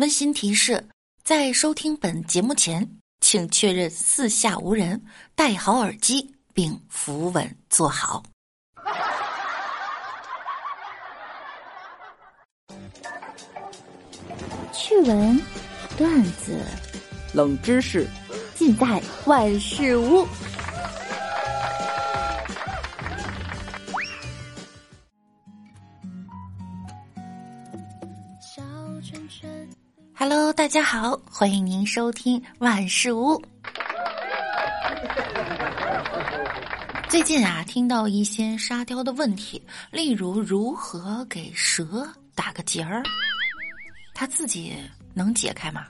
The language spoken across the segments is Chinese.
温馨提示：在收听本节目前，请确认四下无人，戴好耳机并扶稳坐好。趣闻、段子、冷知识，尽在万事屋。大家好，欢迎您收听万事屋。最近啊，听到一些沙雕的问题，例如如何给蛇打个结儿，他自己能解开吗？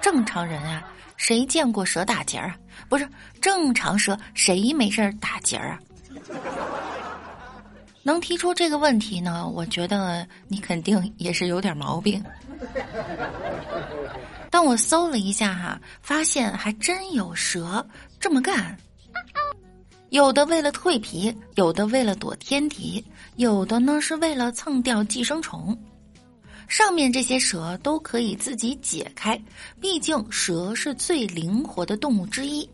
正常人啊，谁见过蛇打结儿啊？不是正常蛇，谁没事打结儿啊？能提出这个问题呢？我觉得你肯定 也是有点毛病。当我搜了一下哈，发现还真有蛇这么干。有的为了蜕皮，有的为了躲天敌，有的呢是为了蹭掉寄生虫。上面这些蛇都可以自己解开，毕竟蛇是最灵活的动物之一。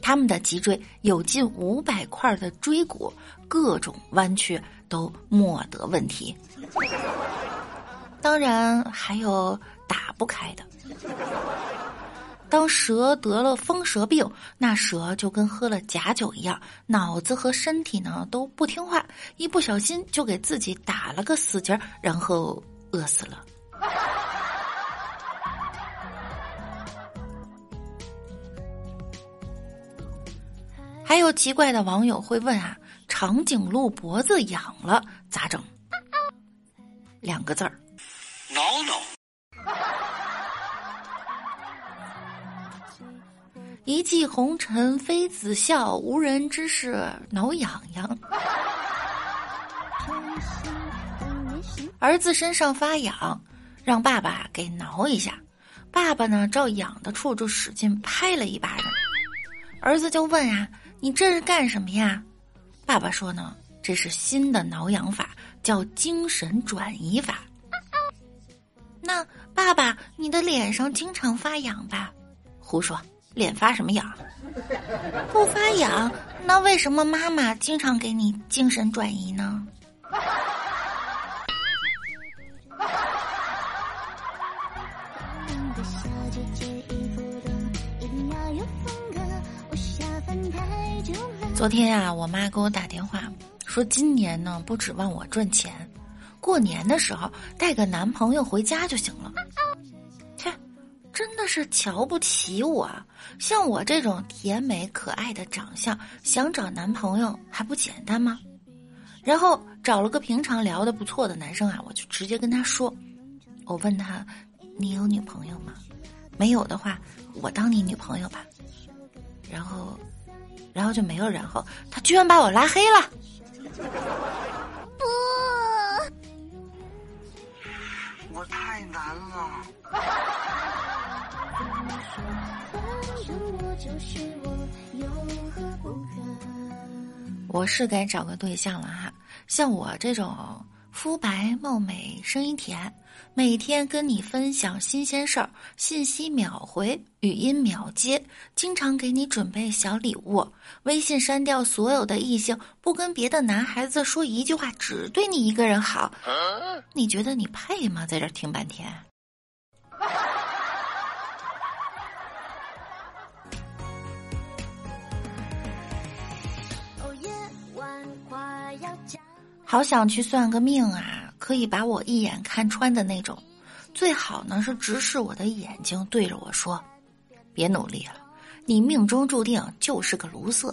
它们的脊椎有近五百块的椎骨，各种弯曲。都莫得问题。当然还有打不开的。当蛇得了风蛇病，那蛇就跟喝了假酒一样，脑子和身体呢都不听话，一不小心就给自己打了个死结，然后饿死了。还有奇怪的网友会问啊。长颈鹿脖子痒了咋整？两个字儿，挠挠。一骑红尘妃子笑，无人知是挠痒痒。儿子身上发痒，让爸爸给挠一下。爸爸呢，照痒的处就使劲拍了一巴掌。儿子就问啊：“你这是干什么呀？”爸爸说呢，这是新的挠痒法，叫精神转移法。那爸爸，你的脸上经常发痒吧？胡说，脸发什么痒？不发痒，那为什么妈妈经常给你精神转移呢？昨天呀，我妈给我打电话说，今年呢不指望我赚钱，过年的时候带个男朋友回家就行了。切，真的是瞧不起我！像我这种甜美可爱的长相，想找男朋友还不简单吗？然后找了个平常聊的不错的男生啊，我就直接跟他说，我问他，你有女朋友吗？没有的话，我当你女朋友吧。然后。然后就没有然后，他居然把我拉黑了。不，我太难了。我是该找个对象了哈，像我这种。肤白貌美，声音甜，每天跟你分享新鲜事儿，信息秒回，语音秒接，经常给你准备小礼物，微信删掉所有的异性，不跟别的男孩子说一句话，只对你一个人好，你觉得你配吗？在这听半天。好想去算个命啊！可以把我一眼看穿的那种，最好呢是直视我的眼睛，对着我说：“别努力了，你命中注定就是个卢瑟，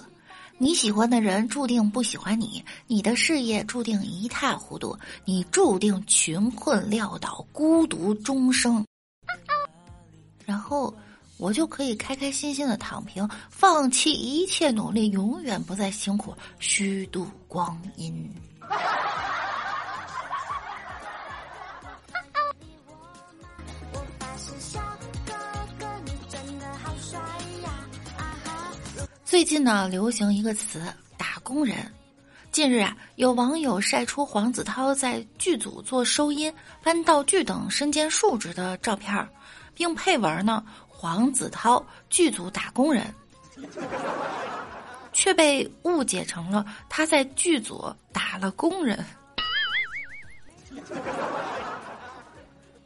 你喜欢的人注定不喜欢你，你的事业注定一塌糊涂，你注定穷困潦倒，孤独终生。”然后我就可以开开心心的躺平，放弃一切努力，永远不再辛苦，虚度光阴。最近呢，流行一个词“打工人”，近日啊，有网友晒出黄子韬在剧组做收音、搬道具等身兼数职的照片，并配文呢：“黄子韬剧组打工人”，却被误解成了他在剧组打了工人。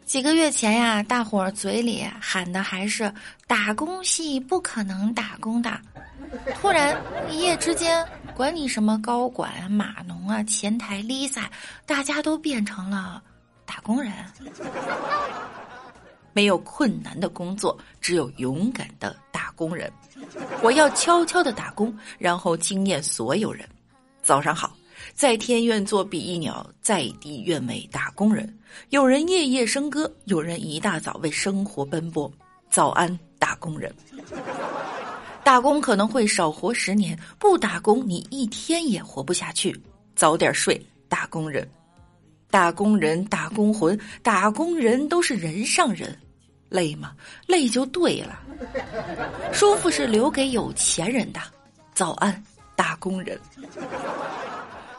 几个月前呀，大伙嘴里喊的还是“打工戏不可能打工的”，突然一夜之间，管你什么高管啊、码农啊、前台 Lisa，大家都变成了打工人。没有困难的工作，只有勇敢的打工人。我要悄悄的打工，然后惊艳所有人。早上好。在天愿作比翼鸟，在地愿为打工人。有人夜夜笙歌，有人一大早为生活奔波。早安，打工人！打工可能会少活十年，不打工你一天也活不下去。早点睡，打工人！打工人，打工魂，打工人都是人上人。累吗？累就对了。舒服是留给有钱人的。早安，打工人！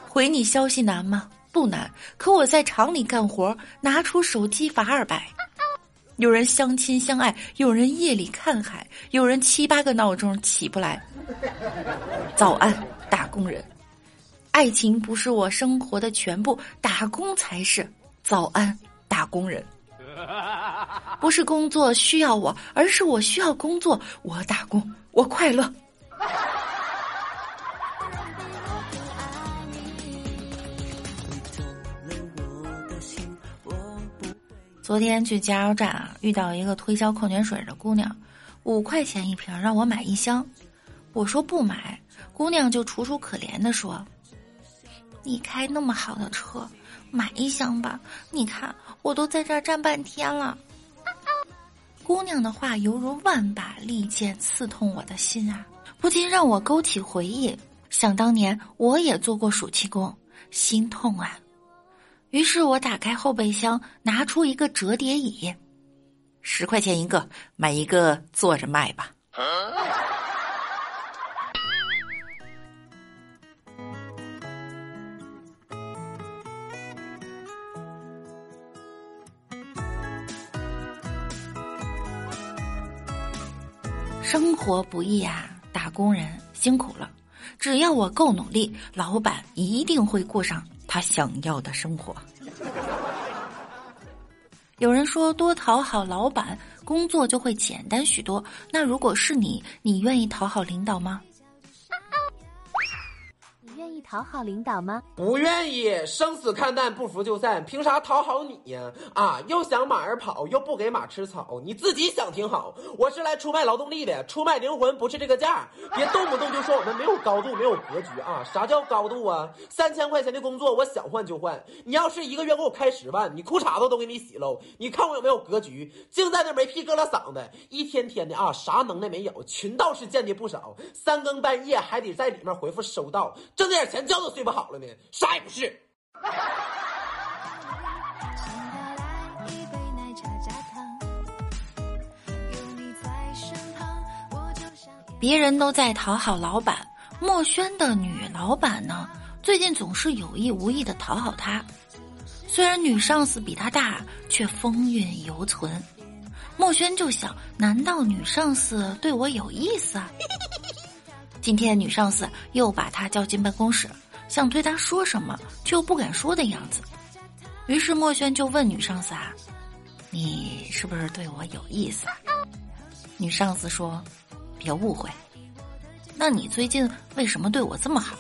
回你消息难吗？不难，可我在厂里干活，拿出手机罚二百。有人相亲相爱，有人夜里看海，有人七八个闹钟起不来。早安，打工人。爱情不是我生活的全部，打工才是。早安，打工人。不是工作需要我，而是我需要工作。我打工，我快乐。昨天去加油站啊，遇到一个推销矿泉水的姑娘，五块钱一瓶，让我买一箱。我说不买，姑娘就楚楚可怜的说：“你开那么好的车，买一箱吧。你看我都在这儿站半天了。”姑娘的话犹如万把利剑刺痛我的心啊，不禁让我勾起回忆。想当年我也做过暑期工，心痛啊。于是我打开后备箱，拿出一个折叠椅，十块钱一个，买一个坐着卖吧。生活不易啊，打工人辛苦了。只要我够努力，老板一定会过上。他想要的生活。有人说，多讨好老板，工作就会简单许多。那如果是你，你愿意讨好领导吗？讨好领导吗？不愿意，生死看淡，不服就散。凭啥讨好你呀？啊，又想马儿跑，又不给马吃草，你自己想挺好。我是来出卖劳动力的，出卖灵魂不是这个价。别动不动就说我们没有高度，没有格局啊！啥叫高度啊？三千块钱的工作，我想换就换。你要是一个月给我开十万，你裤衩子都给你洗喽。你看我有没有格局？净在那没屁搁了嗓子，一天天的啊，啥能耐没有？群倒是见的不少，三更半夜还得在里面回复收到，挣点钱。觉都睡不好了呢，啥也不是。别人都在讨好老板，墨轩的女老板呢，最近总是有意无意的讨好他。虽然女上司比他大，却风韵犹存。墨轩就想，难道女上司对我有意思啊？今天女上司又把他叫进办公室，想对他说什么，却又不敢说的样子。于是墨轩就问女上司啊：“你是不是对我有意思？”女上司说：“别误会，那你最近为什么对我这么好？”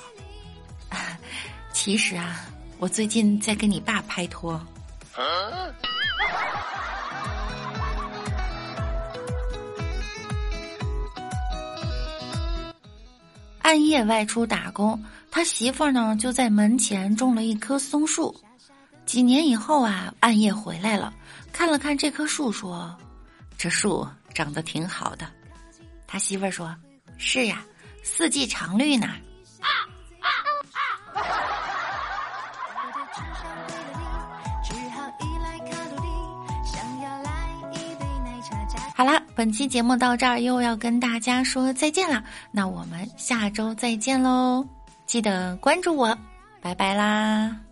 其实啊，我最近在跟你爸拍拖。半夜外出打工，他媳妇儿呢就在门前种了一棵松树。几年以后啊，暗夜回来了，看了看这棵树，说：“这树长得挺好的。”他媳妇儿说：“是呀，四季常绿呢。”本期节目到这儿又要跟大家说再见了，那我们下周再见喽！记得关注我，拜拜啦。